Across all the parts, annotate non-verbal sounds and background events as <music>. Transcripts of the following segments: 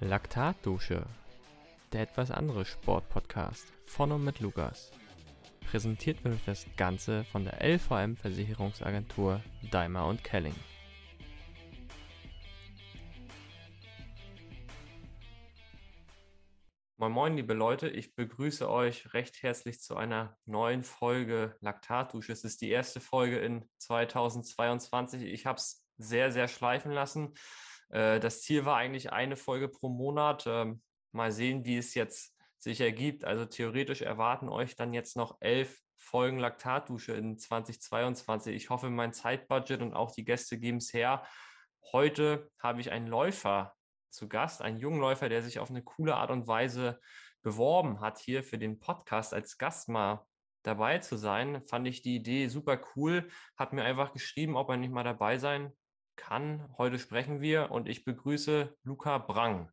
Laktatdusche, der etwas andere Sportpodcast von und mit Lukas. Präsentiert wird das Ganze von der LVM Versicherungsagentur Daimler und Kelling. Moin Moin, liebe Leute, ich begrüße euch recht herzlich zu einer neuen Folge Laktatdusche. Es ist die erste Folge in 2022. Ich habe es sehr, sehr schleifen lassen. Äh, das Ziel war eigentlich eine Folge pro Monat. Ähm, mal sehen, wie es jetzt sich ergibt. Also theoretisch erwarten euch dann jetzt noch elf Folgen Laktatdusche in 2022. Ich hoffe, mein Zeitbudget und auch die Gäste geben es her. Heute habe ich einen Läufer zu Gast, einen jungen Läufer, der sich auf eine coole Art und Weise beworben hat, hier für den Podcast als Gast mal dabei zu sein. Fand ich die Idee super cool, hat mir einfach geschrieben, ob er nicht mal dabei sein kann. Heute sprechen wir und ich begrüße Luca Brang.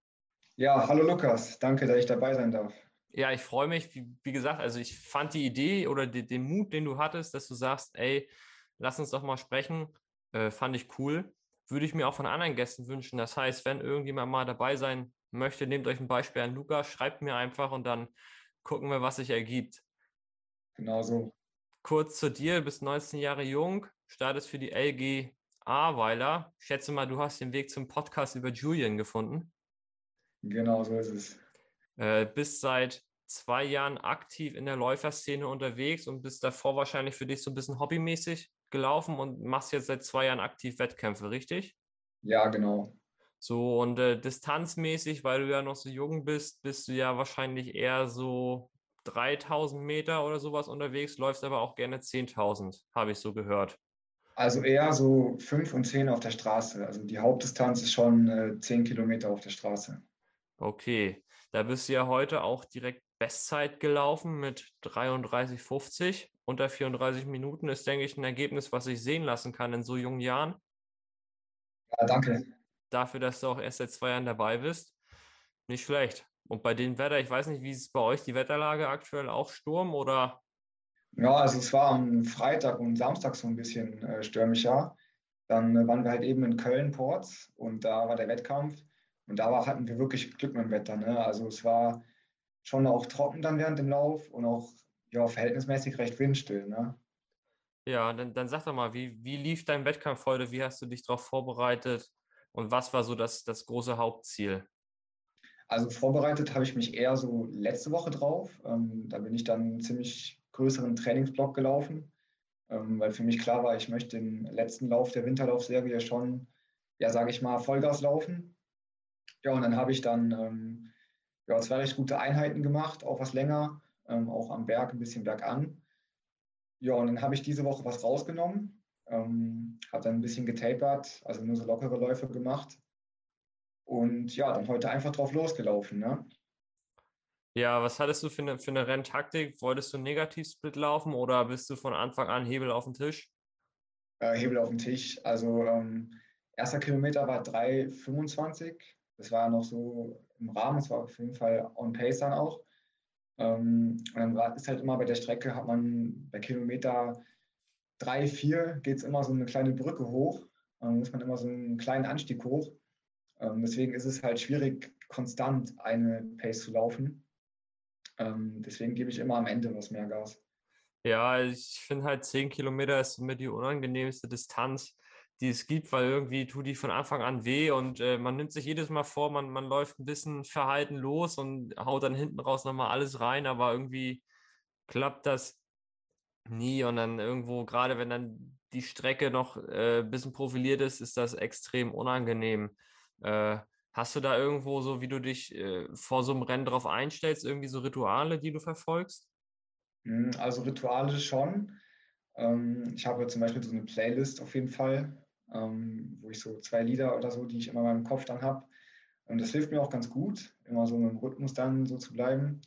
Ja, hallo Lukas, danke, dass ich dabei sein darf. Ja, ich freue mich. Wie, wie, gesagt, also ich fand die Idee oder die, den Mut, den du hattest, dass du sagst, ey, lass uns doch mal sprechen, äh, fand ich cool. Würde ich mir auch von anderen Gästen wünschen. Das heißt, wenn irgendjemand mal dabei sein möchte, nehmt euch ein Beispiel an Luca, schreibt mir einfach und dann gucken wir, was sich ergibt. Genau so. Kurz zu dir, bist 19 Jahre jung, startest für die LG Aweiler. Ich schätze mal, du hast den Weg zum Podcast über Julian gefunden. Genau, so ist es. Äh, bist seit zwei Jahren aktiv in der Läuferszene unterwegs und bist davor wahrscheinlich für dich so ein bisschen hobbymäßig gelaufen und machst jetzt seit zwei Jahren aktiv Wettkämpfe, richtig? Ja, genau. So und äh, distanzmäßig, weil du ja noch so jung bist, bist du ja wahrscheinlich eher so 3000 Meter oder sowas unterwegs, läufst aber auch gerne 10.000, habe ich so gehört. Also eher so fünf und zehn auf der Straße. Also die Hauptdistanz ist schon äh, zehn Kilometer auf der Straße. Okay, da bist du ja heute auch direkt Bestzeit gelaufen mit 33,50. Unter 34 Minuten ist, denke ich, ein Ergebnis, was sich sehen lassen kann in so jungen Jahren. Ja, danke. Dafür, dass du auch erst seit zwei Jahren dabei bist. Nicht schlecht. Und bei dem Wetter, ich weiß nicht, wie ist bei euch die Wetterlage aktuell? Auch Sturm oder ja, also es war am Freitag und Samstag so ein bisschen äh, stürmischer. Dann äh, waren wir halt eben in Köln-Ports und da war der Wettkampf und da war, hatten wir wirklich Glück mit dem Wetter. Ne? Also es war schon auch trocken dann während dem Lauf und auch ja, verhältnismäßig recht windstill. Ne? Ja, dann, dann sag doch mal, wie, wie lief dein Wettkampf heute? Wie hast du dich darauf vorbereitet und was war so das, das große Hauptziel? Also vorbereitet habe ich mich eher so letzte Woche drauf. Ähm, da bin ich dann ziemlich größeren Trainingsblock gelaufen, ähm, weil für mich klar war, ich möchte den letzten Lauf der Winterlaufserie schon, ja, sage ich mal, Vollgas laufen. Ja, und dann habe ich dann ähm, ja, zwei recht gute Einheiten gemacht, auch was länger, ähm, auch am Berg ein bisschen bergan. Ja, und dann habe ich diese Woche was rausgenommen, ähm, habe dann ein bisschen getapert, also nur so lockere Läufe gemacht. Und ja, dann heute einfach drauf losgelaufen. Ne? Ja, was hattest du für eine, für eine Renntaktik? Wolltest du Negativsplit laufen oder bist du von Anfang an Hebel auf den Tisch? Äh, Hebel auf den Tisch. Also ähm, erster Kilometer war 3,25. Das war noch so im Rahmen, es war auf jeden Fall on pace dann auch. Ähm, und dann war, ist halt immer bei der Strecke, hat man bei Kilometer 3, 4 geht es immer so eine kleine Brücke hoch. Dann muss man immer so einen kleinen Anstieg hoch. Ähm, deswegen ist es halt schwierig, konstant eine Pace zu laufen. Ähm, deswegen gebe ich immer am Ende was mehr Gas. Ja, ich finde halt 10 Kilometer ist mir die unangenehmste Distanz, die es gibt, weil irgendwie tut die von Anfang an weh und äh, man nimmt sich jedes Mal vor, man, man läuft ein bisschen verhalten los und haut dann hinten raus nochmal alles rein, aber irgendwie klappt das nie und dann irgendwo, gerade wenn dann die Strecke noch äh, ein bisschen profiliert ist, ist das extrem unangenehm. Äh, Hast du da irgendwo so, wie du dich äh, vor so einem Rennen drauf einstellst, irgendwie so Rituale, die du verfolgst? Hm, also Rituale schon. Ähm, ich habe zum Beispiel so eine Playlist auf jeden Fall, ähm, wo ich so zwei Lieder oder so, die ich immer in meinem Kopf dann habe. Und das hilft mir auch ganz gut, immer so im Rhythmus dann so zu bleiben.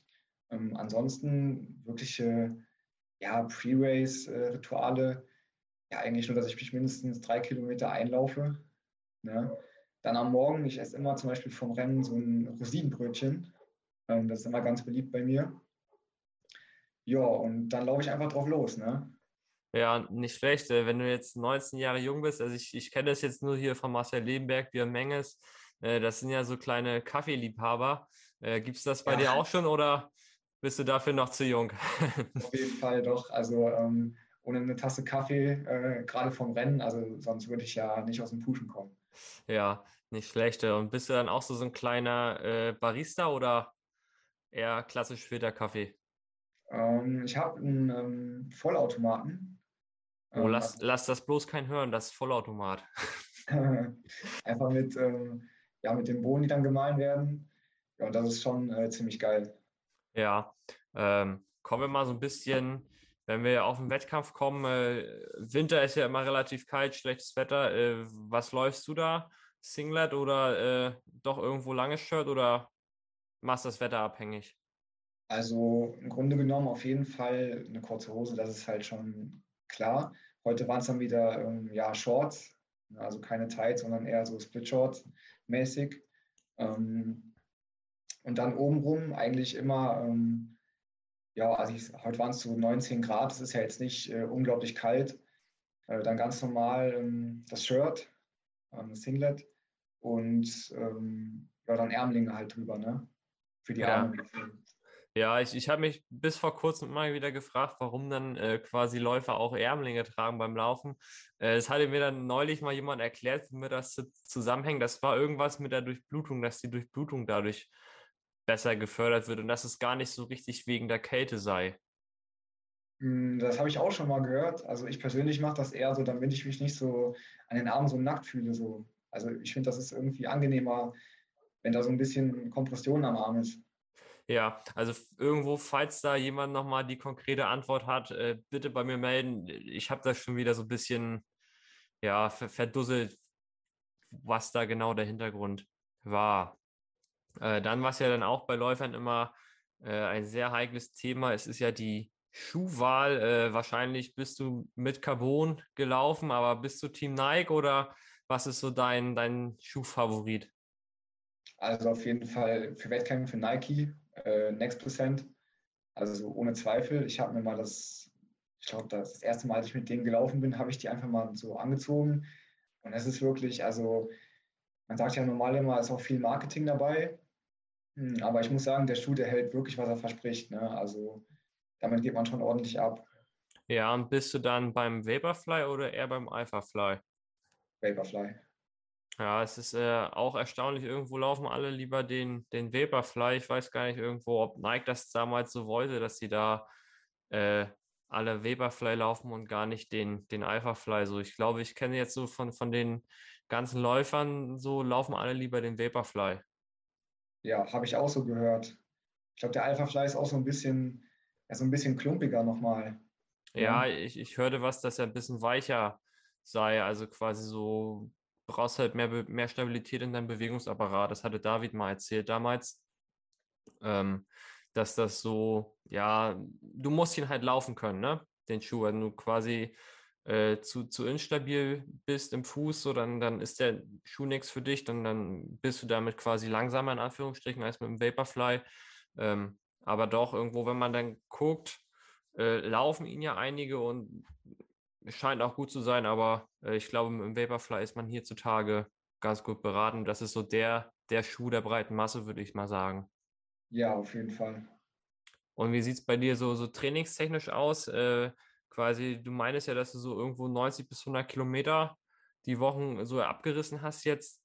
Ähm, ansonsten wirkliche ja, Pre-Race-Rituale, ja eigentlich nur, dass ich mich mindestens drei Kilometer einlaufe. Ne? Dann am Morgen, ich esse immer zum Beispiel vom Rennen so ein Rosinenbrötchen. Ähm, das ist immer ganz beliebt bei mir. Ja, und dann laufe ich einfach drauf los, ne? Ja, nicht schlecht. Äh, wenn du jetzt 19 Jahre jung bist, also ich, ich kenne das jetzt nur hier von Marcel Lebenberg, Björn Menges, Äh, das sind ja so kleine Kaffeeliebhaber. Äh, Gibt es das bei ja. dir auch schon oder bist du dafür noch zu jung? <laughs> Auf jeden Fall doch. Also ähm, ohne eine Tasse Kaffee, äh, gerade vom Rennen, also sonst würde ich ja nicht aus dem Puschen kommen. Ja, nicht schlecht. Und bist du dann auch so, so ein kleiner äh, Barista oder eher klassisch Filterkaffee? Ähm, ich habe einen ähm, Vollautomaten. Oh, ähm, lass, lass das bloß kein hören, das ist Vollautomat. <laughs> Einfach mit, ähm, ja, mit den Bohnen, die dann gemahlen werden. Ja, und das ist schon äh, ziemlich geil. Ja, ähm, kommen wir mal so ein bisschen, wenn wir auf den Wettkampf kommen. Äh, Winter ist ja immer relativ kalt, schlechtes Wetter. Äh, was läufst du da? Singlet oder äh, doch irgendwo langes Shirt oder machst das Wetter abhängig? Also im Grunde genommen auf jeden Fall eine kurze Hose, das ist halt schon klar. Heute waren es dann wieder ähm, ja, Shorts, also keine Tights, sondern eher so Split-Shorts mäßig. Ähm, und dann obenrum eigentlich immer, ähm, ja, also ich, heute waren es so 19 Grad, es ist ja jetzt nicht äh, unglaublich kalt. Äh, dann ganz normal ähm, das Shirt, ähm, Singlet und ähm, ja, dann Ärmlinge halt drüber, ne? Für die Arme. Ja. Ja, ich, ich habe mich bis vor kurzem mal wieder gefragt, warum dann äh, quasi Läufer auch Ärmlinge tragen beim Laufen. Äh, das hatte mir dann neulich mal jemand erklärt, wie mir das zusammenhängt. Das war irgendwas mit der Durchblutung, dass die Durchblutung dadurch besser gefördert wird und dass es gar nicht so richtig wegen der Kälte sei. Hm, das habe ich auch schon mal gehört. Also ich persönlich mache das eher so, damit ich mich nicht so an den Armen so nackt fühle. So. Also ich finde, das ist irgendwie angenehmer, wenn da so ein bisschen Kompression am Arm ist. Ja, also irgendwo, falls da jemand nochmal die konkrete Antwort hat, äh, bitte bei mir melden. Ich habe das schon wieder so ein bisschen ja, verdusselt, was da genau der Hintergrund war. Äh, dann, was ja dann auch bei Läufern immer äh, ein sehr heikles Thema ist, ist ja die Schuhwahl. Äh, wahrscheinlich bist du mit Carbon gelaufen, aber bist du Team Nike oder was ist so dein, dein Schuhfavorit? Also auf jeden Fall für Wettkämpfe Nike äh, Next Percent. Also ohne Zweifel. Ich habe mir mal das, ich glaube, das erste Mal, als ich mit denen gelaufen bin, habe ich die einfach mal so angezogen. Und es ist wirklich, also man sagt ja normal immer, ist auch viel Marketing dabei. Hm, aber ich muss sagen, der Schuh, der hält wirklich, was er verspricht. Ne? Also damit geht man schon ordentlich ab. Ja, und bist du dann beim Vaporfly oder eher beim Alphafly? Vaporfly. Ja, es ist äh, auch erstaunlich, irgendwo laufen alle lieber den, den Vaporfly. Ich weiß gar nicht irgendwo, ob Nike das damals so wollte, dass sie da äh, alle Vaporfly laufen und gar nicht den, den Alphafly. So, ich glaube, ich kenne jetzt so von, von den ganzen Läufern, so laufen alle lieber den Vaporfly. Ja, habe ich auch so gehört. Ich glaube, der Alphafly ist auch so ein bisschen, ja, so ein bisschen klumpiger nochmal. Ja, ja ich, ich hörte was, dass er ein bisschen weicher sei, also quasi so brauchst halt mehr, mehr Stabilität in deinem Bewegungsapparat. Das hatte David mal erzählt damals, ähm, dass das so, ja, du musst ihn halt laufen können, ne? Den Schuh. Wenn du quasi äh, zu, zu instabil bist im Fuß, so dann, dann ist der Schuh nichts für dich, dann, dann bist du damit quasi langsamer in Anführungsstrichen als mit dem Vaporfly. Ähm, aber doch irgendwo, wenn man dann guckt, äh, laufen ihn ja einige und scheint auch gut zu sein, aber äh, ich glaube, im Vaporfly ist man hierzutage ganz gut beraten. Das ist so der, der Schuh der breiten Masse, würde ich mal sagen. Ja, auf jeden Fall. Und wie sieht es bei dir so, so trainingstechnisch aus? Äh, quasi, du meinst ja, dass du so irgendwo 90 bis 100 Kilometer die Wochen so abgerissen hast jetzt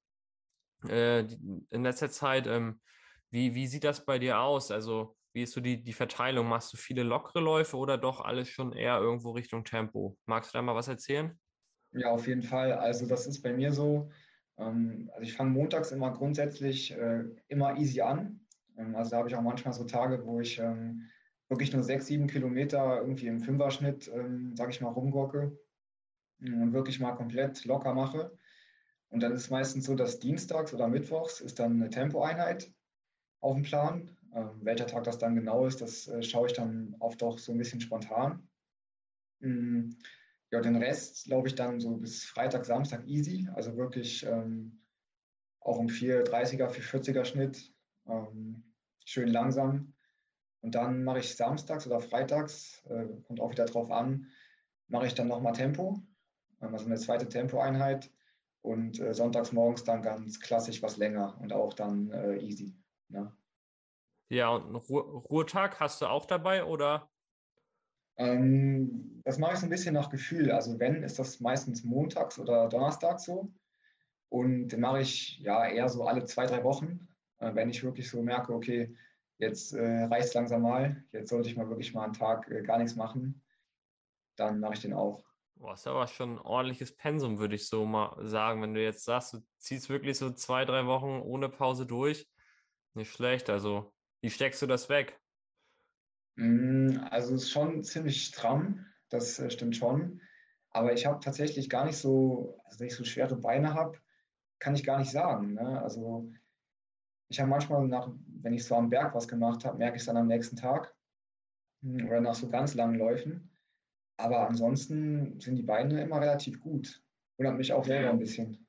äh, in letzter Zeit. Ähm, wie, wie sieht das bei dir aus? Also wie ist so die, die Verteilung? Machst du viele lockere Läufe oder doch alles schon eher irgendwo Richtung Tempo? Magst du da mal was erzählen? Ja, auf jeden Fall. Also das ist bei mir so. Ähm, also ich fange montags immer grundsätzlich äh, immer easy an. Ähm, also da habe ich auch manchmal so Tage, wo ich ähm, wirklich nur sechs, sieben Kilometer irgendwie im Fünferschnitt, sage ich mal, rumgurke und wirklich mal komplett locker mache. Und dann ist es meistens so, dass dienstags oder mittwochs ist dann eine Tempoeinheit auf dem Plan. Ähm, welcher Tag das dann genau ist, das äh, schaue ich dann oft auch so ein bisschen spontan. Mhm. Ja, den Rest glaube ich dann so bis Freitag, Samstag easy, also wirklich ähm, auch um 430er, 440er Schnitt, ähm, schön langsam. Und dann mache ich samstags oder freitags, äh, kommt auch wieder drauf an, mache ich dann nochmal Tempo, ähm, also eine zweite Tempoeinheit und äh, sonntags morgens dann ganz klassisch was länger und auch dann äh, easy. Ne? Ja, und einen Ruhe Ruhetag hast du auch dabei oder? Ähm, das mache ich so ein bisschen nach Gefühl. Also wenn, ist das meistens montags oder donnerstags so. Und den mache ich ja eher so alle zwei, drei Wochen, äh, wenn ich wirklich so merke, okay, jetzt äh, reicht es langsam mal, jetzt sollte ich mal wirklich mal einen Tag äh, gar nichts machen, dann mache ich den auch. Boah, ist aber schon ein ordentliches Pensum, würde ich so mal sagen. Wenn du jetzt sagst, du ziehst wirklich so zwei, drei Wochen ohne Pause durch, nicht schlecht. Also, wie steckst du das weg? Mm, also es ist schon ziemlich stramm, das äh, stimmt schon. Aber ich habe tatsächlich gar nicht so, also wenn ich so schwere Beine habe, kann ich gar nicht sagen. Ne? Also ich habe manchmal, nach, wenn ich so am Berg was gemacht habe, merke ich es dann am nächsten Tag hm, oder nach so ganz langen Läufen. Aber ansonsten sind die Beine immer relativ gut. Wundert mich auch selber ein bisschen.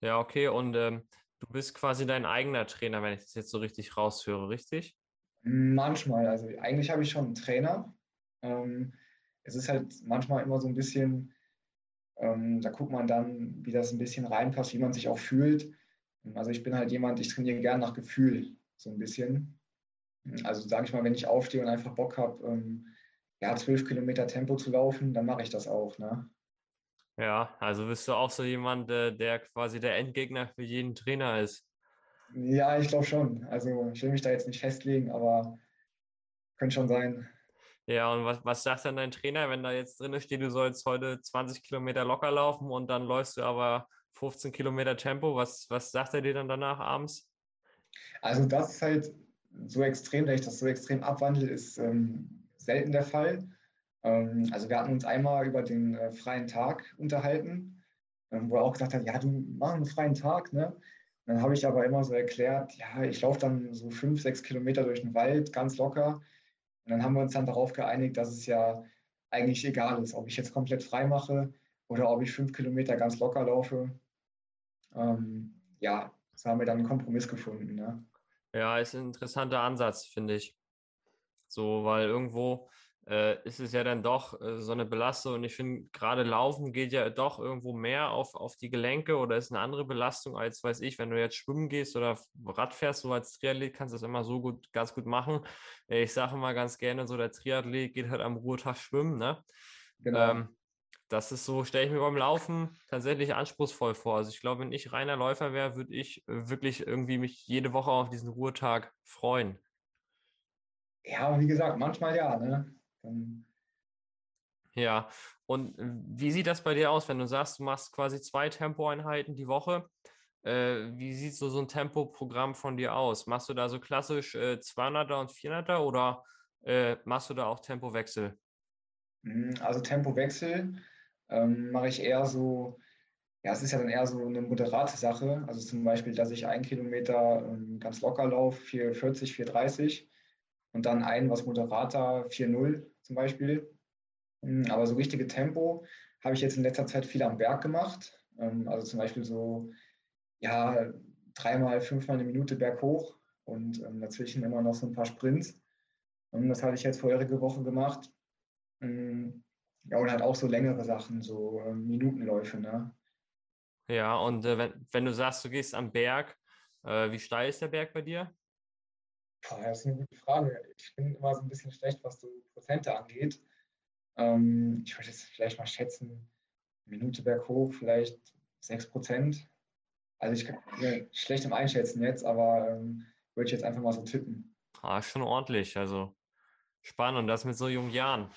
Ja, okay. Und ähm, du bist quasi dein eigener Trainer, wenn ich das jetzt so richtig raushöre, richtig? Manchmal. Also eigentlich habe ich schon einen Trainer. Ähm, es ist halt manchmal immer so ein bisschen, ähm, da guckt man dann, wie das ein bisschen reinpasst, wie man sich auch fühlt. Also ich bin halt jemand, ich trainiere gern nach Gefühl, so ein bisschen. Also sage ich mal, wenn ich aufstehe und einfach Bock habe, ähm, ja, zwölf Kilometer Tempo zu laufen, dann mache ich das auch. Ne? Ja, also bist du auch so jemand, äh, der quasi der Endgegner für jeden Trainer ist. Ja, ich glaube schon. Also ich will mich da jetzt nicht festlegen, aber könnte schon sein. Ja, und was, was sagt dann dein Trainer, wenn da jetzt drin steht, du sollst heute 20 Kilometer locker laufen und dann läufst du aber 15 Kilometer Tempo? Was, was sagt er dir dann danach abends? Also das ist halt so extrem, dass ich das so extrem abwandle, ist ähm, selten der Fall. Ähm, also wir hatten uns einmal über den äh, freien Tag unterhalten, ähm, wo er auch gesagt hat, ja, du machst einen freien Tag, ne? Dann habe ich aber immer so erklärt, ja, ich laufe dann so fünf, sechs Kilometer durch den Wald, ganz locker. Und dann haben wir uns dann darauf geeinigt, dass es ja eigentlich egal ist, ob ich jetzt komplett frei mache oder ob ich fünf Kilometer ganz locker laufe. Ähm, ja, so haben wir dann einen Kompromiss gefunden. Ne? Ja, ist ein interessanter Ansatz, finde ich. So, weil irgendwo äh, ist es ja dann doch äh, so eine Belastung. Und ich finde, gerade Laufen geht ja doch irgendwo mehr auf, auf die Gelenke oder ist eine andere Belastung als, weiß ich, wenn du jetzt schwimmen gehst oder Rad fährst, so als Triathlet kannst du das immer so gut, ganz gut machen. Äh, ich sage immer ganz gerne, so der Triathlet geht halt am Ruhetag schwimmen, ne? Genau. Ähm, das ist so, stelle ich mir beim Laufen tatsächlich anspruchsvoll vor. Also ich glaube, wenn ich reiner Läufer wäre, würde ich wirklich irgendwie mich jede Woche auf diesen Ruhetag freuen. Ja, wie gesagt, manchmal ja. Ne? Dann ja, und äh, wie sieht das bei dir aus, wenn du sagst, du machst quasi zwei Tempoeinheiten die Woche? Äh, wie sieht so, so ein Tempoprogramm von dir aus? Machst du da so klassisch äh, 200er und 400er oder äh, machst du da auch Tempowechsel? Hm, also Tempowechsel ähm, mache ich eher so, ja, es ist ja dann eher so eine moderate Sache. Also zum Beispiel, dass ich einen Kilometer ähm, ganz locker laufe, 440, 430 und dann einen was moderater, 4-0 zum Beispiel. Hm, aber so richtige Tempo habe ich jetzt in letzter Zeit viel am Berg gemacht. Ähm, also zum Beispiel so, ja, dreimal, fünfmal eine Minute berghoch und ähm, dazwischen immer noch so ein paar Sprints. Und das habe ich jetzt vorherige Woche gemacht. Ja, und halt auch so längere Sachen, so ähm, Minutenläufe, ne? Ja, und äh, wenn, wenn du sagst, du gehst am Berg, äh, wie steil ist der Berg bei dir? Boah, das ist eine gute Frage. Ich bin immer so ein bisschen schlecht, was so Prozente angeht. Ähm, ich würde jetzt vielleicht mal schätzen, Minute berghoch, vielleicht 6 Prozent. Also ich bin schlecht im Einschätzen jetzt, aber ähm, würde ich jetzt einfach mal so tippen. Ah, schon ordentlich. Also spannend und das mit so jungen Jahren.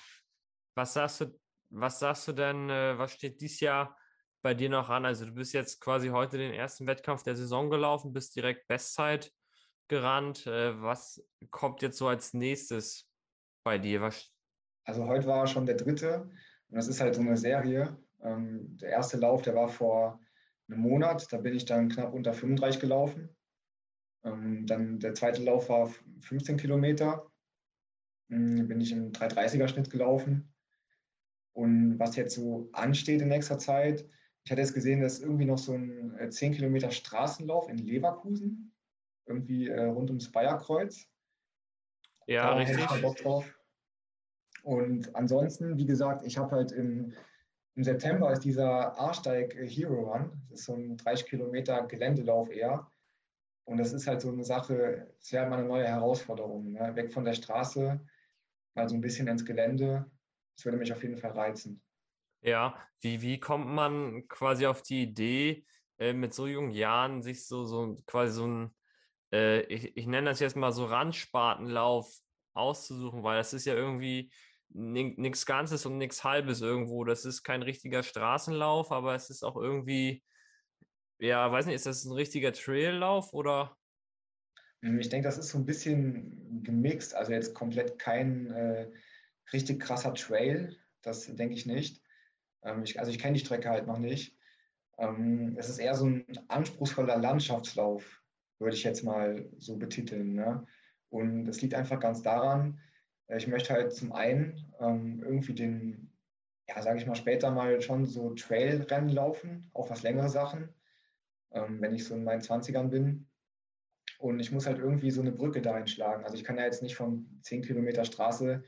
Was sagst du, was sagst du denn, äh, was steht dieses Jahr bei dir noch an? Also du bist jetzt quasi heute den ersten Wettkampf der Saison gelaufen, bist direkt Bestzeit gerannt. Äh, was kommt jetzt so als nächstes bei dir? Was... Also heute war schon der dritte und das ist halt so eine Serie. Ähm, der erste Lauf, der war vor einem Monat, da bin ich dann knapp unter 35 gelaufen. Ähm, dann der zweite Lauf war 15 Kilometer, ähm, bin ich im 330er Schnitt gelaufen. Und was jetzt so ansteht in nächster Zeit, ich hatte jetzt gesehen, dass irgendwie noch so ein 10 äh, Kilometer Straßenlauf in Leverkusen irgendwie äh, rund ums Bayerkreuz. Ja, da richtig. Ich Bock drauf. Und ansonsten, wie gesagt, ich habe halt im im September ist dieser Arsteig Hero Run. Das ist so ein 30 Kilometer Geländelauf eher. Und das ist halt so eine Sache, es wäre mal eine neue Herausforderung. Ne? Weg von der Straße, mal so ein bisschen ins Gelände. Das würde mich auf jeden Fall reizen. Ja, wie, wie kommt man quasi auf die Idee, äh, mit so jungen Jahren sich so, so quasi so ein, äh, ich, ich nenne das jetzt mal so Randspartenlauf auszusuchen, weil das ist ja irgendwie nichts Ganzes und nichts Halbes irgendwo. Das ist kein richtiger Straßenlauf, aber es ist auch irgendwie, ja, weiß nicht, ist das ein richtiger Traillauf oder? Ich denke, das ist so ein bisschen gemixt. Also jetzt komplett kein äh, richtig krasser Trail, das denke ich nicht. Ähm, ich, also ich kenne die Strecke halt noch nicht. Ähm, es ist eher so ein anspruchsvoller Landschaftslauf, würde ich jetzt mal so betiteln. Ne? Und das liegt einfach ganz daran, äh, ich möchte halt zum einen ähm, irgendwie den, ja, sage ich mal, später mal schon so Trailrennen laufen, auch was längere Sachen, ähm, wenn ich so in meinen 20ern bin. Und ich muss halt irgendwie so eine Brücke da einschlagen. Also ich kann ja jetzt nicht von 10 Kilometer Straße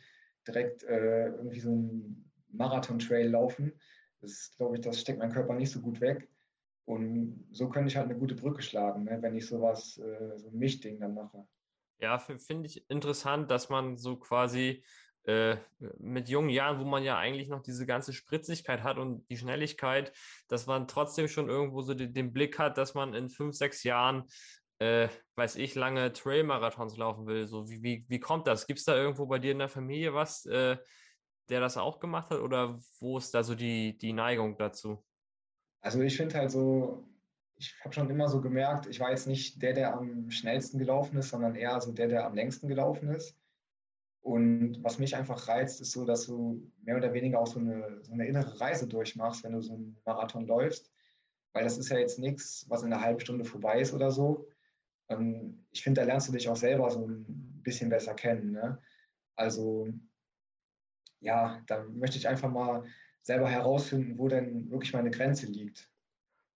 direkt äh, irgendwie so einen Marathon-Trail laufen. Das glaube ich, das steckt mein Körper nicht so gut weg. Und so könnte ich halt eine gute Brücke schlagen, ne, wenn ich sowas, äh, so ein Mischding dann mache. Ja, finde ich interessant, dass man so quasi äh, mit jungen Jahren, wo man ja eigentlich noch diese ganze Spritzigkeit hat und die Schnelligkeit, dass man trotzdem schon irgendwo so den, den Blick hat, dass man in fünf, sechs Jahren, äh, weiß ich, lange Trail-Marathons laufen will. So, wie, wie, wie kommt das? Gibt es da irgendwo bei dir in der Familie was, äh, der das auch gemacht hat oder wo ist da so die, die Neigung dazu? Also ich finde halt so, ich habe schon immer so gemerkt, ich war jetzt nicht der, der am schnellsten gelaufen ist, sondern eher so der, der am längsten gelaufen ist. Und was mich einfach reizt, ist so, dass du mehr oder weniger auch so eine, so eine innere Reise durchmachst, wenn du so einen Marathon läufst. Weil das ist ja jetzt nichts, was in einer halben Stunde vorbei ist oder so. Ähm, ich finde, da lernst du dich auch selber so ein bisschen besser kennen. Ne? Also ja, da möchte ich einfach mal selber herausfinden, wo denn wirklich meine Grenze liegt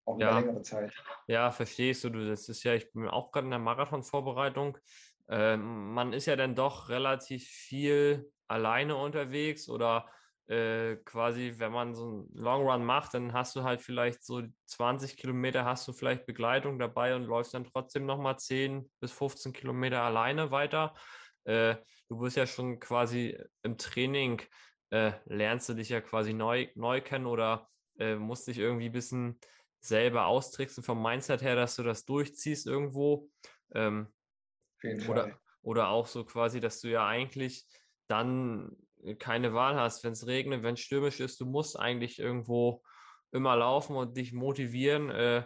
auch ja. über längere Zeit. Ja, verstehst du. Das ist ja, ich bin auch gerade in der Marathonvorbereitung. Ähm, man ist ja dann doch relativ viel alleine unterwegs oder äh, quasi, wenn man so einen Long Run macht, dann hast du halt vielleicht so 20 Kilometer, hast du vielleicht Begleitung dabei und läufst dann trotzdem nochmal 10 bis 15 Kilometer alleine weiter. Äh, du bist ja schon quasi im Training, äh, lernst du dich ja quasi neu, neu kennen oder äh, musst dich irgendwie ein bisschen selber austricksen vom Mindset her, dass du das durchziehst irgendwo. Ähm, oder, oder auch so quasi, dass du ja eigentlich dann keine Wahl hast, wenn es regnet, wenn es stürmisch ist, du musst eigentlich irgendwo immer laufen und dich motivieren, äh,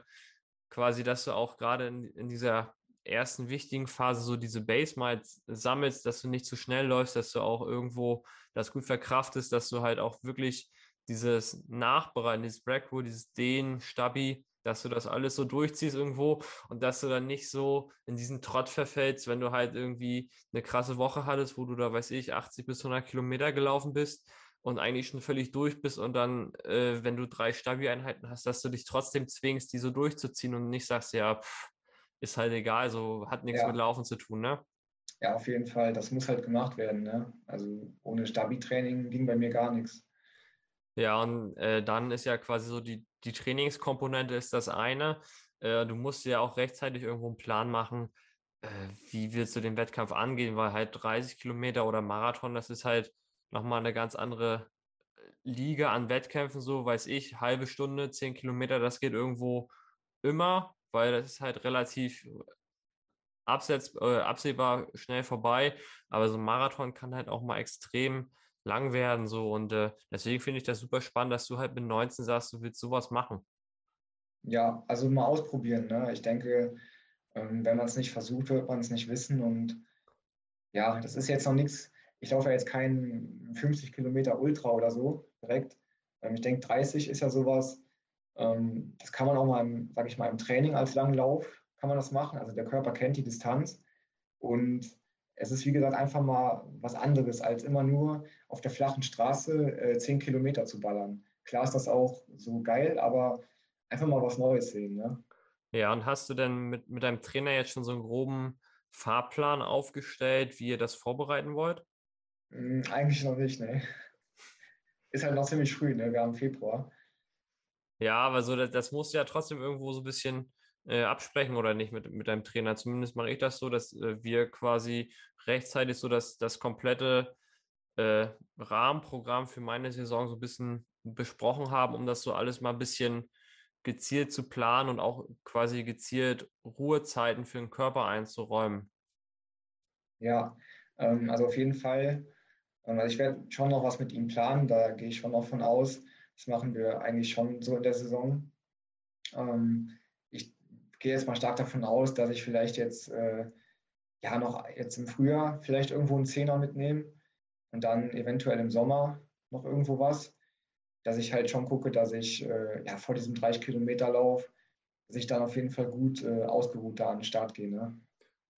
quasi, dass du auch gerade in, in dieser ersten wichtigen Phase so diese Base mal sammelst, dass du nicht zu schnell läufst, dass du auch irgendwo das gut verkraftest, dass du halt auch wirklich dieses Nachbereiten, dieses Breakwood, dieses Dehnen, Stabi, dass du das alles so durchziehst irgendwo und dass du dann nicht so in diesen Trott verfällst, wenn du halt irgendwie eine krasse Woche hattest, wo du da, weiß ich, 80 bis 100 Kilometer gelaufen bist und eigentlich schon völlig durch bist und dann, äh, wenn du drei Stabi-Einheiten hast, dass du dich trotzdem zwingst, die so durchzuziehen und nicht sagst, ja, pff, ist halt egal, so hat nichts ja. mit Laufen zu tun, ne? Ja, auf jeden Fall. Das muss halt gemacht werden, ne? Also ohne Stabi-Training ging bei mir gar nichts. Ja, und äh, dann ist ja quasi so die, die Trainingskomponente ist das eine. Äh, du musst ja auch rechtzeitig irgendwo einen Plan machen, äh, wie willst du den Wettkampf angehen, weil halt 30 Kilometer oder Marathon, das ist halt nochmal eine ganz andere äh, Liga an Wettkämpfen, so weiß ich, halbe Stunde, 10 Kilometer, das geht irgendwo immer, weil das ist halt relativ absetz, äh, absehbar schnell vorbei. Aber so ein Marathon kann halt auch mal extrem lang werden. So. Und äh, deswegen finde ich das super spannend, dass du halt mit 19 sagst, du willst sowas machen. Ja, also mal ausprobieren. Ne? Ich denke, ähm, wenn man es nicht versucht, wird man es nicht wissen. Und ja, das ist jetzt noch nichts. Ich laufe ja jetzt keinen 50 Kilometer Ultra oder so direkt. Ähm, ich denke, 30 ist ja sowas. Ähm, das kann man auch mal, im, ich mal, im Training als Langlauf kann man das machen. Also der Körper kennt die Distanz. Und es ist, wie gesagt, einfach mal was anderes, als immer nur auf der flachen Straße äh, zehn Kilometer zu ballern. Klar ist das auch so geil, aber einfach mal was Neues sehen. Ne? Ja, und hast du denn mit, mit deinem Trainer jetzt schon so einen groben Fahrplan aufgestellt, wie ihr das vorbereiten wollt? Mhm, eigentlich noch nicht, ne? Ist halt noch ziemlich früh, ne? Wir haben Februar. Ja, aber so, das, das musst du ja trotzdem irgendwo so ein bisschen äh, absprechen oder nicht mit, mit deinem Trainer. Zumindest mache ich das so, dass äh, wir quasi rechtzeitig so das, das komplette äh, Rahmenprogramm für meine Saison so ein bisschen besprochen haben, um das so alles mal ein bisschen gezielt zu planen und auch quasi gezielt Ruhezeiten für den Körper einzuräumen. Ja, ähm, also auf jeden Fall. Ähm, also ich werde schon noch was mit ihm planen, da gehe ich schon noch von aus. Das machen wir eigentlich schon so in der Saison. Ähm, gehe jetzt mal stark davon aus, dass ich vielleicht jetzt äh, ja noch jetzt im Frühjahr vielleicht irgendwo einen Zehner mitnehme und dann eventuell im Sommer noch irgendwo was dass ich halt schon gucke, dass ich äh, ja, vor diesem 30-Kilometer-Lauf, dass ich dann auf jeden Fall gut äh, ausgeruht da an den Start gehe. Ne?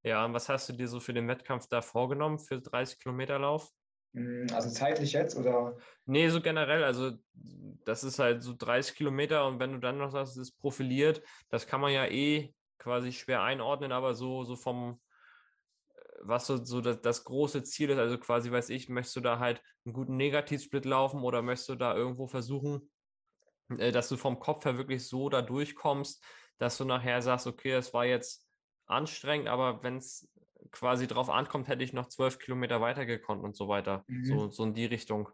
Ja, und was hast du dir so für den Wettkampf da vorgenommen, für 30-Kilometer-Lauf? Hm, also zeitlich jetzt oder? Nee, so generell. Also das ist halt so 30 Kilometer und wenn du dann noch sagst, es ist profiliert, das kann man ja eh quasi schwer einordnen, aber so, so vom, was so, so das, das, große Ziel ist. Also quasi, weiß ich, möchtest du da halt einen guten Negativsplit laufen oder möchtest du da irgendwo versuchen, äh, dass du vom Kopf her wirklich so da durchkommst, dass du nachher sagst, okay, es war jetzt anstrengend, aber wenn es quasi drauf ankommt, hätte ich noch zwölf Kilometer weitergekonnt und so weiter. Mhm. So, so in die Richtung.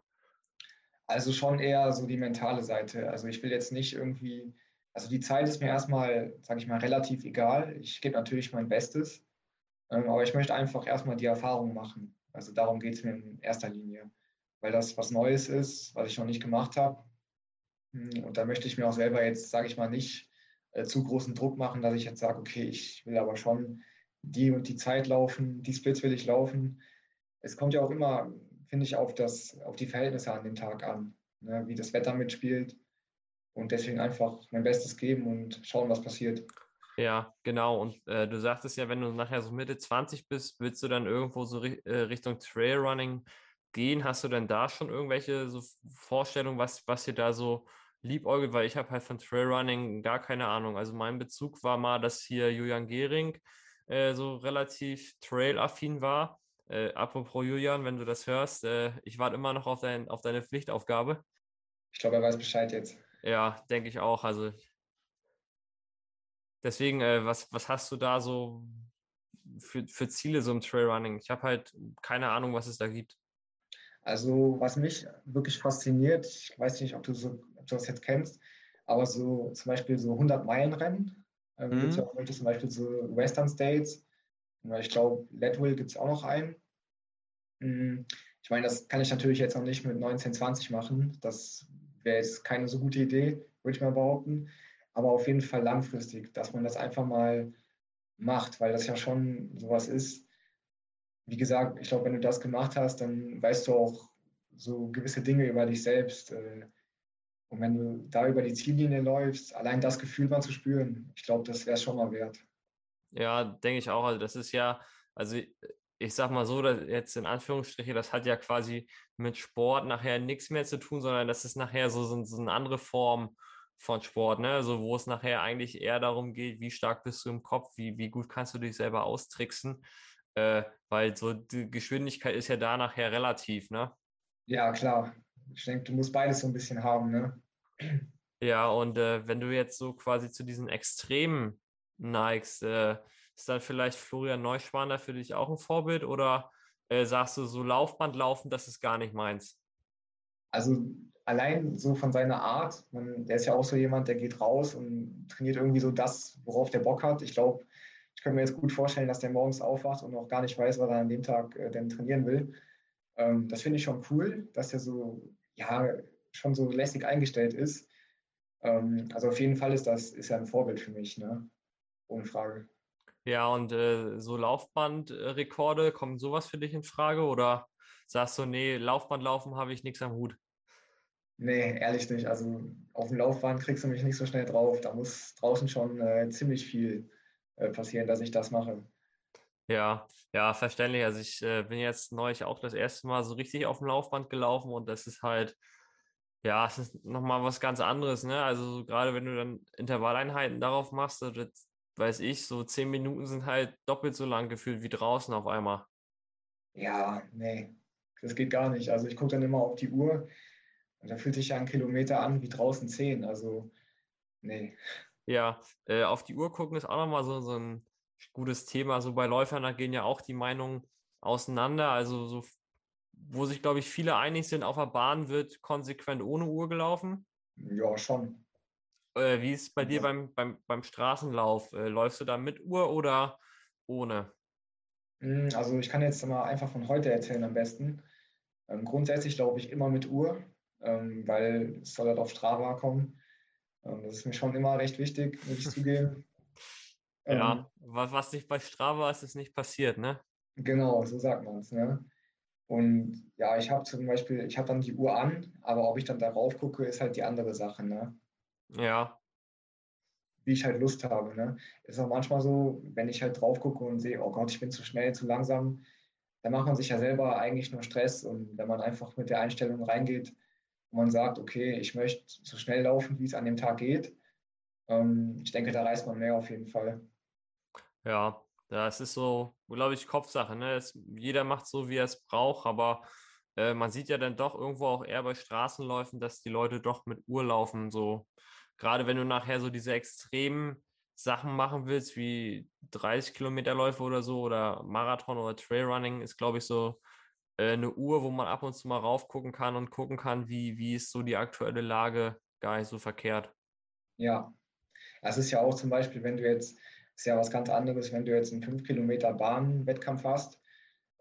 Also schon eher so die mentale Seite. Also ich will jetzt nicht irgendwie, also die Zeit ist mir erstmal, sage ich mal, relativ egal. Ich gebe natürlich mein Bestes. Ähm, aber ich möchte einfach erstmal die Erfahrung machen. Also darum geht es mir in erster Linie, weil das was Neues ist, was ich noch nicht gemacht habe. Hm, und da möchte ich mir auch selber jetzt, sage ich mal, nicht äh, zu großen Druck machen, dass ich jetzt sage, okay, ich will aber schon die und die Zeit laufen, die Splits will ich laufen. Es kommt ja auch immer, finde ich, auf, das, auf die Verhältnisse an dem Tag an, ne, wie das Wetter mitspielt. Und deswegen einfach mein Bestes geben und schauen, was passiert. Ja, genau. Und äh, du sagtest ja, wenn du nachher so Mitte 20 bist, willst du dann irgendwo so ri äh, Richtung Trailrunning gehen? Hast du denn da schon irgendwelche so Vorstellungen, was, was dir da so liebäugelt? Weil ich habe halt von Trailrunning gar keine Ahnung. Also mein Bezug war mal, dass hier Julian Gehring äh, so relativ trailaffin war. Äh, apropos Julian, wenn du das hörst, äh, ich warte immer noch auf, dein, auf deine Pflichtaufgabe. Ich glaube, er weiß Bescheid jetzt. Ja, denke ich auch. Also Deswegen, äh, was, was hast du da so für, für Ziele so im Trailrunning? Ich habe halt keine Ahnung, was es da gibt. Also, was mich wirklich fasziniert, ich weiß nicht, ob du, so, ob du das jetzt kennst, aber so zum Beispiel so 100-Meilen-Rennen, äh, mhm. gibt es ja auch heute zum Beispiel so Western States, ich glaube, Leadville gibt es auch noch einen. Hm, ich meine, das kann ich natürlich jetzt noch nicht mit 1920 machen. Das wäre jetzt keine so gute Idee, würde ich mal behaupten aber auf jeden Fall langfristig, dass man das einfach mal macht, weil das ja schon sowas ist. Wie gesagt, ich glaube, wenn du das gemacht hast, dann weißt du auch so gewisse Dinge über dich selbst. Äh, und wenn du da über die Ziellinie läufst, allein das Gefühl mal zu spüren, ich glaube, das wäre schon mal wert. Ja, denke ich auch. Also das ist ja, also ich sag mal so, dass jetzt in Anführungsstriche, das hat ja quasi mit Sport nachher nichts mehr zu tun, sondern das ist nachher so, so, so eine andere Form von Sport, ne? Also wo es nachher eigentlich eher darum geht, wie stark bist du im Kopf, wie, wie gut kannst du dich selber austricksen, äh, weil so die Geschwindigkeit ist ja da nachher relativ, ne? Ja, klar. Ich denke, du musst beides so ein bisschen haben, ne? Ja, und äh, wenn du jetzt so quasi zu diesen Extremen neigst, äh, ist dann vielleicht Florian Neuschwander für dich auch ein Vorbild oder äh, sagst du so Laufband laufen, das ist gar nicht meins? Also allein so von seiner Art, man, der ist ja auch so jemand, der geht raus und trainiert irgendwie so das, worauf der Bock hat. Ich glaube, ich könnte mir jetzt gut vorstellen, dass der morgens aufwacht und auch gar nicht weiß, was er an dem Tag äh, denn trainieren will. Ähm, das finde ich schon cool, dass er so, ja, schon so lässig eingestellt ist. Ähm, also auf jeden Fall ist das ist ja ein Vorbild für mich, ne? Ohne Frage. Ja, und äh, so Laufbandrekorde, kommt sowas für dich in Frage oder sagst du, nee, Laufbandlaufen habe ich nichts am Hut? Nee, ehrlich nicht. Also auf dem Laufband kriegst du mich nicht so schnell drauf. Da muss draußen schon äh, ziemlich viel äh, passieren, dass ich das mache. Ja, ja, verständlich. Also ich äh, bin jetzt neulich auch das erste Mal so richtig auf dem Laufband gelaufen und das ist halt, ja, es ist nochmal was ganz anderes, ne? Also so, gerade wenn du dann Intervalleinheiten darauf machst, das, weiß ich, so zehn Minuten sind halt doppelt so lang gefühlt wie draußen auf einmal. Ja, nee, das geht gar nicht. Also ich gucke dann immer auf die Uhr und da fühlt sich ja ein Kilometer an wie draußen zehn. Also Nee. Ja, äh, auf die Uhr gucken ist auch nochmal so, so ein gutes Thema. So bei Läufern, da gehen ja auch die Meinungen auseinander. Also so, wo sich, glaube ich, viele einig sind, auf der Bahn wird konsequent ohne Uhr gelaufen. Ja, schon. Äh, wie ist es bei dir beim, beim, beim Straßenlauf? Äh, läufst du da mit Uhr oder ohne? Hm, also ich kann jetzt mal einfach von heute erzählen am besten. Ähm, grundsätzlich glaube ich immer mit Uhr, ähm, weil es soll halt auf Strava kommen. Ähm, das ist mir schon immer recht wichtig, muss ich <laughs> zugeben. Ja, ähm, was, nicht bei Strava ist, ist nicht passiert, ne? Genau, so sagt man es. Ne? Und ja, ich habe zum Beispiel, ich habe dann die Uhr an, aber ob ich dann darauf gucke, ist halt die andere Sache. Ne? Ja. Wie ich halt Lust habe. Ne? Ist auch manchmal so, wenn ich halt drauf gucke und sehe, oh Gott, ich bin zu schnell, zu langsam, dann macht man sich ja selber eigentlich nur Stress. Und wenn man einfach mit der Einstellung reingeht, wo man sagt, okay, ich möchte so schnell laufen, wie es an dem Tag geht, ähm, ich denke, da reißt man mehr auf jeden Fall. Ja, das ist so, glaube ich, Kopfsache. Ne? Es, jeder macht so, wie er es braucht, aber äh, man sieht ja dann doch irgendwo auch eher bei Straßenläufen, dass die Leute doch mit Uhr laufen. So, gerade wenn du nachher so diese extremen Sachen machen willst, wie 30 Kilometerläufe oder so oder Marathon oder Trailrunning, ist, glaube ich, so äh, eine Uhr, wo man ab und zu mal raufgucken kann und gucken kann, wie, wie ist so die aktuelle Lage gar nicht so verkehrt. Ja, das ist ja auch zum Beispiel, wenn du jetzt ist ja was ganz anderes, wenn du jetzt einen 5 Kilometer Bahnwettkampf hast,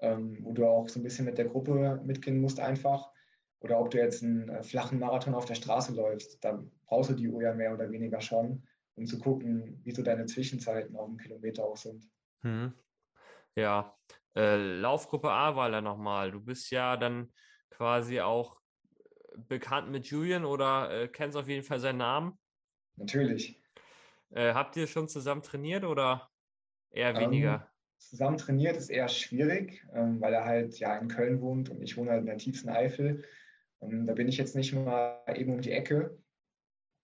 ähm, wo du auch so ein bisschen mit der Gruppe mitgehen musst einfach. Oder ob du jetzt einen äh, flachen Marathon auf der Straße läufst, dann brauchst du die Uhr ja mehr oder weniger schon, um zu gucken, wie so deine Zwischenzeiten auf dem Kilometer auch sind. Hm. Ja, äh, Laufgruppe A war da nochmal. Du bist ja dann quasi auch bekannt mit Julian oder äh, kennst auf jeden Fall seinen Namen? Natürlich. Äh, habt ihr schon zusammen trainiert oder eher ähm, weniger? Ähm, zusammen trainiert ist eher schwierig, ähm, weil er halt ja in Köln wohnt und ich wohne halt in der tiefsten Eifel. Ähm, da bin ich jetzt nicht mal eben um die Ecke.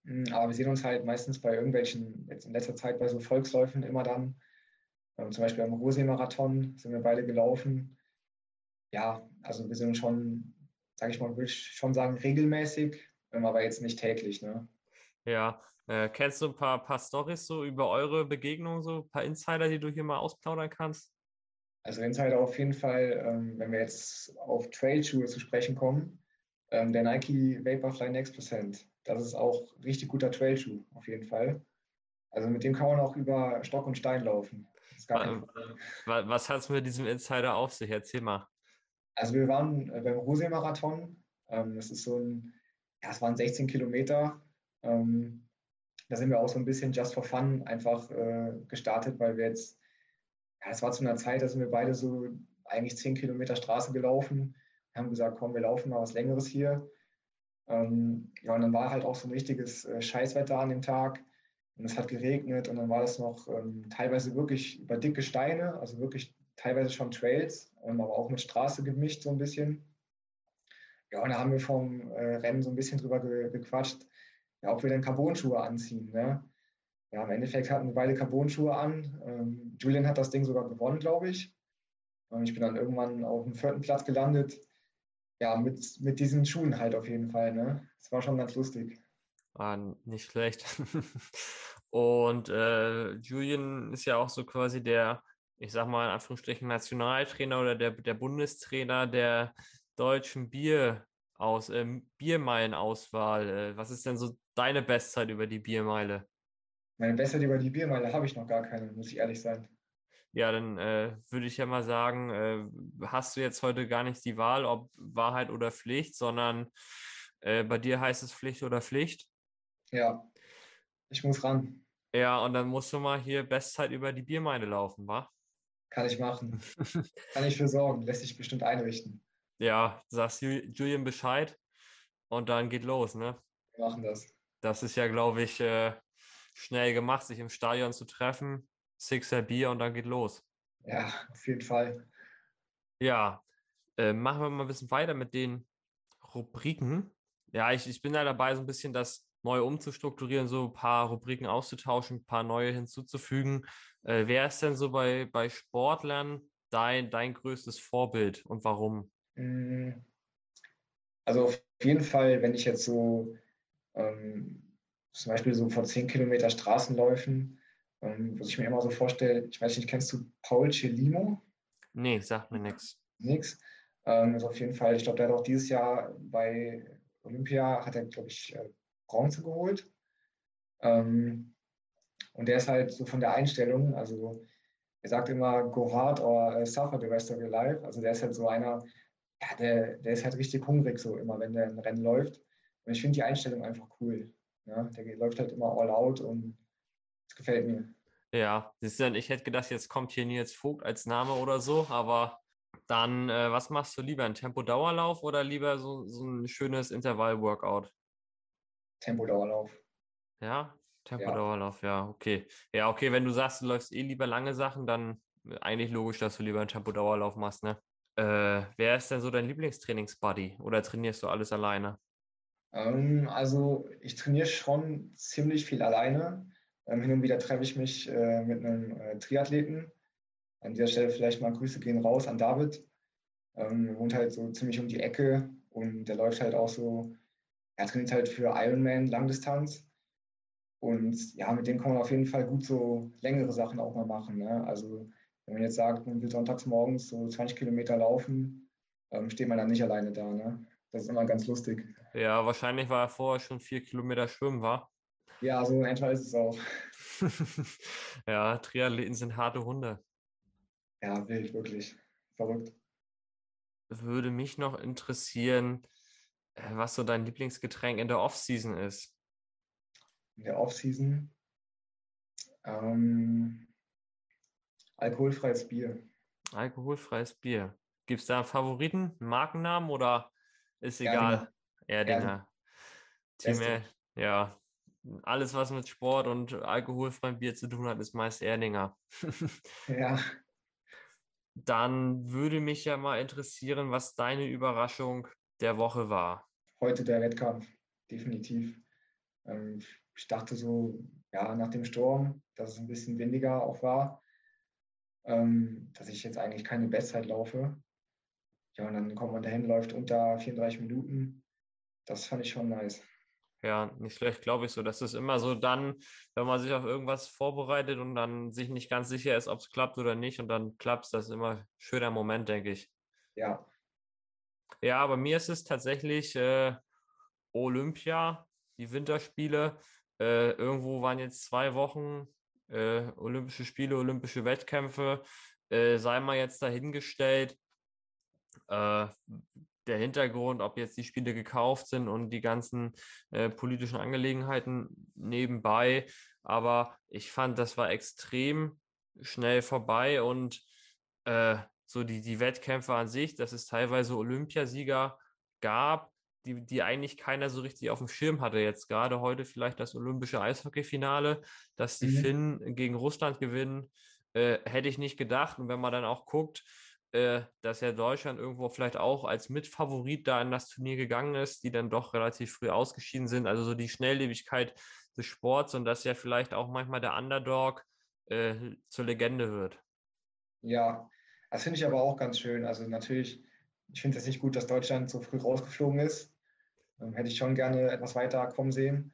Hm, aber wir sehen uns halt meistens bei irgendwelchen, jetzt in letzter Zeit bei so Volksläufen immer dann. Ähm, zum Beispiel am Rosee-Marathon sind wir beide gelaufen. Ja, also wir sind schon, sage ich mal, würde ich schon sagen, regelmäßig, ähm, aber jetzt nicht täglich. Ne? Ja, äh, kennst du ein paar, paar Stories so über eure Begegnungen, so ein paar Insider, die du hier mal ausplaudern kannst? Also Insider auf jeden Fall, ähm, wenn wir jetzt auf Trailschuhe zu sprechen kommen, ähm, der Nike Vaporfly Next Percent, das ist auch richtig guter Trailschuh, auf jeden Fall. Also mit dem kann man auch über Stock und Stein laufen. Was, was hat es mit diesem Insider auf sich? Erzähl mal. Also wir waren äh, beim Rosee-Marathon. Ähm, das ist so ein, ja, es waren 16 Kilometer. Ähm, da sind wir auch so ein bisschen just for fun einfach äh, gestartet, weil wir jetzt, ja, es war zu einer Zeit, da sind wir beide so eigentlich zehn Kilometer Straße gelaufen. Haben gesagt, komm, wir laufen mal was Längeres hier. Ähm, ja, und dann war halt auch so ein richtiges äh, Scheißwetter an dem Tag. Und es hat geregnet und dann war das noch ähm, teilweise wirklich über dicke Steine, also wirklich teilweise schon Trails, aber auch mit Straße gemischt so ein bisschen. Ja, und da haben wir vom äh, Rennen so ein bisschen drüber ge gequatscht, ja, ob wir dann Carbon-Schuhe anziehen. Ne? Ja, im Endeffekt hatten wir beide Carbon-Schuhe an. Ähm, Julian hat das Ding sogar gewonnen, glaube ich. Ähm, ich bin dann irgendwann auf dem vierten Platz gelandet. Ja, mit, mit diesen Schuhen halt auf jeden Fall. Ne? Das war schon ganz lustig. Ah, nicht schlecht. <laughs> Und äh, Julian ist ja auch so quasi der, ich sag mal in Anführungsstrichen, Nationaltrainer oder der, der Bundestrainer der deutschen Bier aus ähm, Biermeilenauswahl. Äh, was ist denn so deine Bestzeit über die Biermeile? Meine Bestzeit über die Biermeile habe ich noch gar keine, muss ich ehrlich sein. Ja, dann äh, würde ich ja mal sagen, äh, hast du jetzt heute gar nicht die Wahl, ob Wahrheit oder Pflicht, sondern äh, bei dir heißt es Pflicht oder Pflicht. Ja, ich muss ran. Ja, und dann musst du mal hier Bestzeit über die Biermeile laufen, wa? Kann ich machen. <laughs> Kann ich für sorgen, lässt sich bestimmt einrichten. Ja, sagst Julian Bescheid und dann geht los, ne? Wir machen das. Das ist ja, glaube ich, äh, schnell gemacht, sich im Stadion zu treffen, Sixer Bier und dann geht los. Ja, auf jeden Fall. Ja, äh, machen wir mal ein bisschen weiter mit den Rubriken. Ja, ich, ich bin da dabei, so ein bisschen das neu umzustrukturieren, so ein paar Rubriken auszutauschen, ein paar neue hinzuzufügen. Äh, wer ist denn so bei, bei Sportlern dein, dein größtes Vorbild und warum? Mm, also auf jeden Fall, wenn ich jetzt so ähm, zum Beispiel so vor 10 Kilometer Straßenläufen, ähm, was ich mir immer so vorstelle, ich weiß nicht, kennst du Paul Celimo? Nee, sagt mir nichts. Nix. Ähm, also auf jeden Fall, ich glaube, der hat auch dieses Jahr bei Olympia, hat er, glaube ich, äh, Bronze geholt. Ähm, und der ist halt so von der Einstellung, also er sagt immer, go hard or uh, suffer the rest of your life. Also der ist halt so einer, ja, der, der ist halt richtig hungrig, so immer, wenn der ein Rennen läuft. Und ich finde die Einstellung einfach cool. Ja? Der läuft halt immer all out und es gefällt mir. Ja, siehst du, ich hätte gedacht, jetzt kommt hier Nils Vogt als Name oder so, aber dann, äh, was machst du lieber? Ein Tempo-Dauerlauf oder lieber so, so ein schönes Intervall-Workout? Tempo-Dauerlauf. Ja, Tempo-Dauerlauf, ja. ja, okay. Ja, okay, wenn du sagst, du läufst eh lieber lange Sachen, dann eigentlich logisch, dass du lieber einen Tempo-Dauerlauf machst, ne? Äh, wer ist denn so dein Lieblingstrainingsbuddy oder trainierst du alles alleine? Ähm, also ich trainiere schon ziemlich viel alleine. Ähm, hin und wieder treffe ich mich äh, mit einem äh, Triathleten. An dieser Stelle vielleicht mal Grüße gehen raus an David. Ähm, wohnt halt so ziemlich um die Ecke und der läuft halt auch so, er trainiert halt für Ironman Langdistanz. Und ja, mit dem kann man auf jeden Fall gut so längere Sachen auch mal machen. Ne? Also wenn man jetzt sagt, man will sonntags morgens so 20 Kilometer laufen, ähm, steht man dann nicht alleine da. Ne? Das ist immer ganz lustig. Ja, wahrscheinlich war er vorher schon vier Kilometer schwimmen, war. Ja, so in etwa ist es auch. <laughs> ja, Triathleten sind harte Hunde. Ja, wild, wirklich. Verrückt. Würde mich noch interessieren, äh, was so dein Lieblingsgetränk in der Off-Season ist. In der Off-Season? Ähm, alkoholfreies Bier. Alkoholfreies Bier. Gibt es da einen Favoriten, einen Markennamen oder ist egal? Erdinger. Team er, ja, alles, was mit Sport und alkoholfreiem Bier zu tun hat, ist meist Erdinger. <laughs> ja. Dann würde mich ja mal interessieren, was deine Überraschung der Woche war. Heute der Wettkampf, definitiv. Ähm, ich dachte so, ja, nach dem Sturm, dass es ein bisschen windiger auch war, ähm, dass ich jetzt eigentlich keine Bestzeit laufe. Ja, und dann kommt man dahin, läuft unter 34 Minuten. Das fand ich schon nice. Ja, nicht schlecht, glaube ich so. Das ist immer so dann, wenn man sich auf irgendwas vorbereitet und dann sich nicht ganz sicher ist, ob es klappt oder nicht und dann klappt es, das ist immer ein schöner Moment, denke ich. Ja. Ja, bei mir ist es tatsächlich äh, Olympia, die Winterspiele. Äh, irgendwo waren jetzt zwei Wochen äh, Olympische Spiele, Olympische Wettkämpfe. Äh, sei mal jetzt dahingestellt, äh, der Hintergrund, ob jetzt die Spiele gekauft sind und die ganzen äh, politischen Angelegenheiten nebenbei. Aber ich fand, das war extrem schnell vorbei und äh, so die, die Wettkämpfe an sich, dass es teilweise Olympiasieger gab, die, die eigentlich keiner so richtig auf dem Schirm hatte. Jetzt gerade heute vielleicht das olympische Eishockeyfinale, dass die mhm. Finnen gegen Russland gewinnen, äh, hätte ich nicht gedacht. Und wenn man dann auch guckt, äh, dass ja Deutschland irgendwo vielleicht auch als Mitfavorit da in das Turnier gegangen ist, die dann doch relativ früh ausgeschieden sind. Also so die Schnelllebigkeit des Sports und dass ja vielleicht auch manchmal der Underdog äh, zur Legende wird. Ja, das finde ich aber auch ganz schön. Also natürlich, ich finde es nicht gut, dass Deutschland so früh rausgeflogen ist. Ähm, hätte ich schon gerne etwas weiter kommen sehen.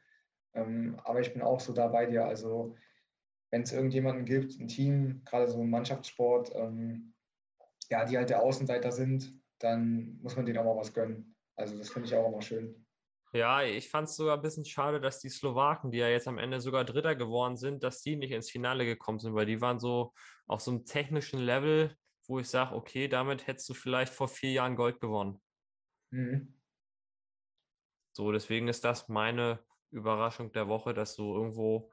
Ähm, aber ich bin auch so da bei dir. Also wenn es irgendjemanden gibt, ein Team, gerade so ein Mannschaftssport, ähm, ja, die halt der Außenseiter sind, dann muss man denen auch mal was gönnen. Also das finde ich auch immer schön. Ja, ich fand es sogar ein bisschen schade, dass die Slowaken, die ja jetzt am Ende sogar Dritter geworden sind, dass die nicht ins Finale gekommen sind, weil die waren so auf so einem technischen Level, wo ich sage, okay, damit hättest du vielleicht vor vier Jahren Gold gewonnen. Mhm. So, deswegen ist das meine Überraschung der Woche, dass so irgendwo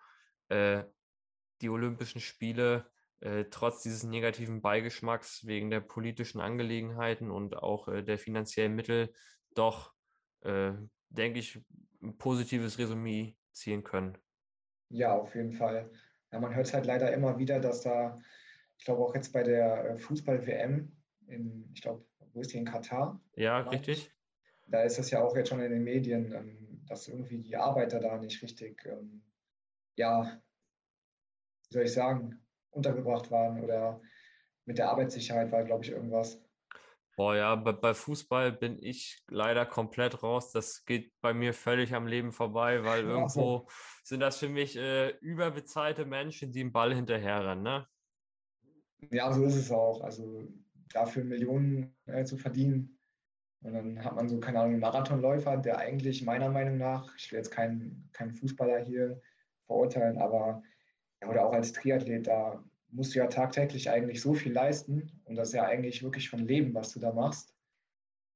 äh, die Olympischen Spiele äh, trotz dieses negativen Beigeschmacks wegen der politischen Angelegenheiten und auch äh, der finanziellen Mittel doch, äh, denke ich, ein positives Resümee ziehen können. Ja, auf jeden Fall. Ja, man hört es halt leider immer wieder, dass da, ich glaube auch jetzt bei der äh, Fußball-WM in, ich glaube, wo ist die in Katar? Ja, richtig. Da ist es ja auch jetzt schon in den Medien, ähm, dass irgendwie die Arbeiter da nicht richtig, ähm, ja, wie soll ich sagen, untergebracht waren oder mit der Arbeitssicherheit war, glaube ich, irgendwas. Boah, ja, bei, bei, Fußball bin ich leider komplett raus. Das geht bei mir völlig am Leben vorbei, weil <laughs> irgendwo so. sind das für mich äh, überbezahlte Menschen, die im Ball hinterherrennen, ne? Ja, so ist es auch. Also dafür Millionen äh, zu verdienen. Und dann hat man so, keine Ahnung, einen Marathonläufer, der eigentlich meiner Meinung nach, ich will jetzt keinen kein Fußballer hier verurteilen, aber oder auch als Triathlet, da musst du ja tagtäglich eigentlich so viel leisten und das ist ja eigentlich wirklich von Leben, was du da machst.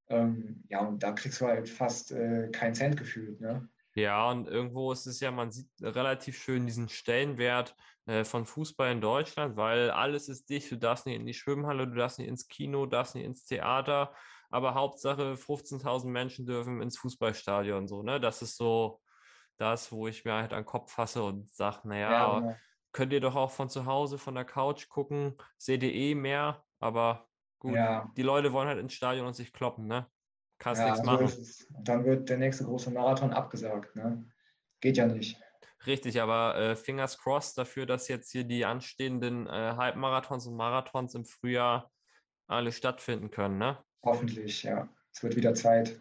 Ähm, ja, und da kriegst du halt fast äh, keinen Cent gefühlt. Ne? Ja, und irgendwo ist es ja, man sieht relativ schön diesen Stellenwert äh, von Fußball in Deutschland, weil alles ist dicht. Du darfst nicht in die Schwimmhalle, du darfst nicht ins Kino, du darfst nicht ins Theater, aber Hauptsache 15.000 Menschen dürfen ins Fußballstadion. So, ne? Das ist so das, wo ich mir halt an den Kopf fasse und sage, naja, ja, genau könnt ihr doch auch von zu Hause, von der Couch gucken. Seht ihr eh mehr, aber gut, ja. die Leute wollen halt ins Stadion und sich kloppen, ne? Kannst ja, nichts machen. So dann wird der nächste große Marathon abgesagt, ne? Geht ja nicht. Richtig, aber äh, fingers crossed dafür, dass jetzt hier die anstehenden äh, Halbmarathons und Marathons im Frühjahr alle stattfinden können, ne? Hoffentlich, ja. Es wird wieder Zeit.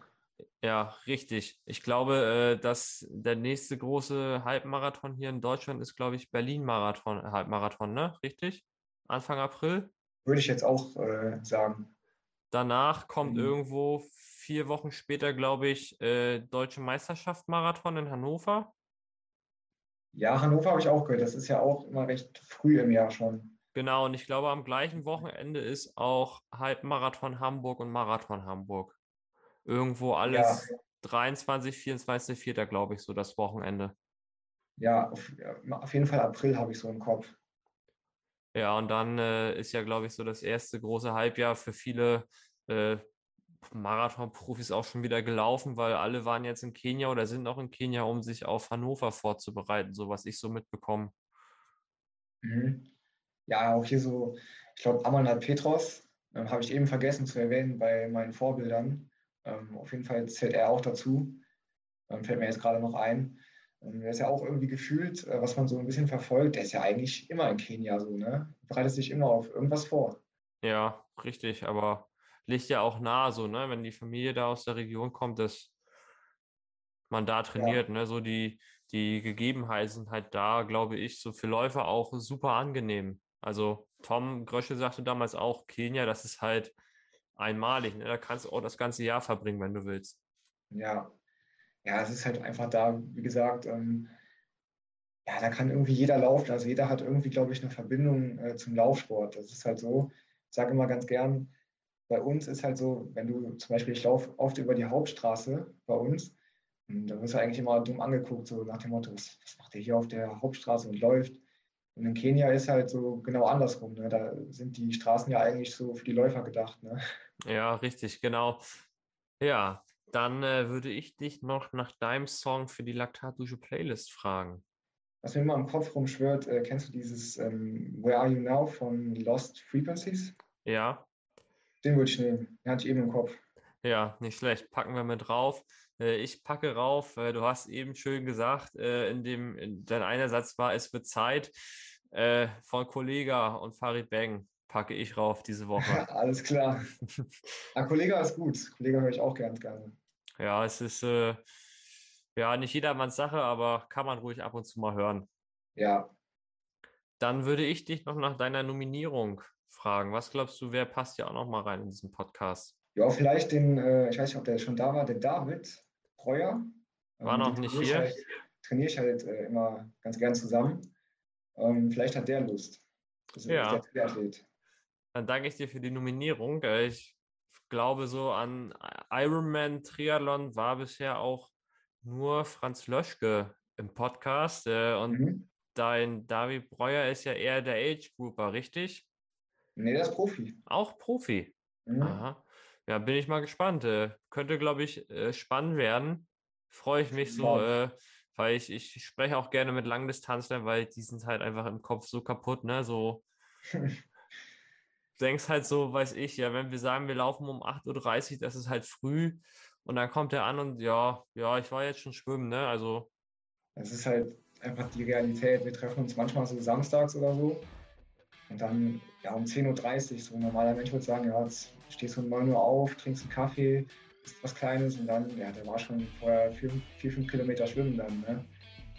Ja, richtig. Ich glaube, äh, dass der nächste große Halbmarathon hier in Deutschland ist, glaube ich, Berlin-Marathon, Halbmarathon, ne? Richtig? Anfang April? Würde ich jetzt auch äh, sagen. Danach kommt mhm. irgendwo vier Wochen später, glaube ich, äh, Deutsche Meisterschaft Marathon in Hannover. Ja, Hannover habe ich auch gehört. Das ist ja auch immer recht früh im Jahr schon. Genau, und ich glaube, am gleichen Wochenende ist auch Halbmarathon Hamburg und Marathon Hamburg. Irgendwo alles ja. 23, 24, 4. glaube ich, so das Wochenende. Ja, auf, auf jeden Fall April habe ich so im Kopf. Ja, und dann äh, ist ja, glaube ich, so das erste große Halbjahr für viele äh, Marathon-Profis auch schon wieder gelaufen, weil alle waren jetzt in Kenia oder sind noch in Kenia, um sich auf Hannover vorzubereiten, so was ich so mitbekomme. Mhm. Ja, auch hier so, ich glaube, Amanat Petros äh, habe ich eben vergessen zu erwähnen bei meinen Vorbildern. Ähm, auf jeden Fall zählt er auch dazu. Ähm, fällt mir jetzt gerade noch ein. Ähm, er ist ja auch irgendwie gefühlt, äh, was man so ein bisschen verfolgt, der ist ja eigentlich immer in Kenia so, ne? Bereitet sich immer auf irgendwas vor. Ja, richtig, aber liegt ja auch nahe so, ne? Wenn die Familie da aus der Region kommt, dass man da trainiert, ja. ne? So die, die Gegebenheiten sind halt da, glaube ich, so für Läufer auch super angenehm. Also Tom Grösche sagte damals auch, Kenia, das ist halt einmalig. Ne? Da kannst du auch das ganze Jahr verbringen, wenn du willst. Ja, ja, es ist halt einfach da, wie gesagt, ähm, ja, da kann irgendwie jeder laufen. Also jeder hat irgendwie, glaube ich, eine Verbindung äh, zum Laufsport. Das ist halt so. Ich sage immer ganz gern, bei uns ist halt so, wenn du zum Beispiel, ich laufe oft über die Hauptstraße bei uns, da wirst du eigentlich immer dumm angeguckt, so nach dem Motto, was, was macht der hier auf der Hauptstraße und läuft? Und in Kenia ist halt so genau andersrum. Ne? Da sind die Straßen ja eigentlich so für die Läufer gedacht. Ne? Ja, richtig, genau. Ja, dann äh, würde ich dich noch nach deinem Song für die Laktatdusche Playlist fragen. Was mir immer im Kopf rumschwört, äh, kennst du dieses ähm, Where Are You Now von Lost Frequencies? Ja. Den würde ich nehmen. Den hatte ich eben im Kopf. Ja, nicht schlecht. Packen wir mit drauf. Äh, ich packe rauf. Äh, du hast eben schön gesagt, äh, in dem in dein einer Satz war, es wird Zeit. Von Kollega und Farid Bang packe ich rauf diese Woche. <laughs> Alles klar. Ein Kollega ist gut. Kollega höre ich auch ganz gerne. Ja, es ist äh, ja nicht jedermanns Sache, aber kann man ruhig ab und zu mal hören. Ja. Dann würde ich dich noch nach deiner Nominierung fragen. Was glaubst du, wer passt ja auch noch mal rein in diesen Podcast? Ja, vielleicht den, äh, ich weiß nicht, ob der schon da war, der David Breuer. War ähm, noch nicht hier. Halt, trainiere ich halt äh, immer ganz gern zusammen. Ähm, vielleicht hat der Lust. Ist ja. der Athlet. Dann danke ich dir für die Nominierung. Äh, ich glaube, so an Ironman Triathlon war bisher auch nur Franz Löschke im Podcast. Äh, und mhm. dein David Breuer ist ja eher der Age-Grouper, richtig? Nee, der ist Profi. Auch Profi. Mhm. Aha. Ja, bin ich mal gespannt. Äh, könnte, glaube ich, äh, spannend werden. Freue ich mich so, äh, weil ich, ich spreche auch gerne mit Langdistanzlern, weil die sind halt einfach im Kopf so kaputt, ne? So <laughs> denkst halt so, weiß ich, ja, wenn wir sagen, wir laufen um 8.30 Uhr, das ist halt früh und dann kommt er an und ja, ja, ich war jetzt schon schwimmen, ne? Also. Es ist halt einfach die Realität. Wir treffen uns manchmal so samstags oder so Und dann ja, um 10.30 Uhr, so ein normaler Mensch würde sagen, ja, jetzt stehst du um 9 Uhr auf, trinkst einen Kaffee, was Kleines und dann, ja, der war schon vorher vier, vier fünf Kilometer schwimmen dann. Ne?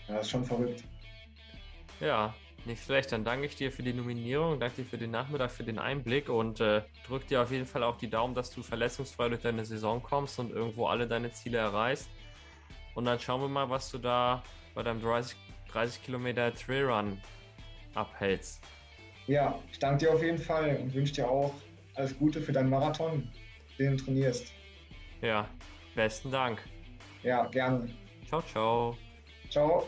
Ja, das ist schon verrückt. Ja, nicht schlecht. Dann danke ich dir für die Nominierung, danke dir für den Nachmittag, für den Einblick und äh, drück dir auf jeden Fall auch die Daumen, dass du verletzungsfrei durch deine Saison kommst und irgendwo alle deine Ziele erreichst. Und dann schauen wir mal, was du da bei deinem 30, 30 Kilometer Trailrun abhältst. Ja, ich danke dir auf jeden Fall und wünsche dir auch alles Gute für deinen Marathon, den du trainierst. Ja, besten Dank. Ja, gerne. Ciao, ciao. Ciao.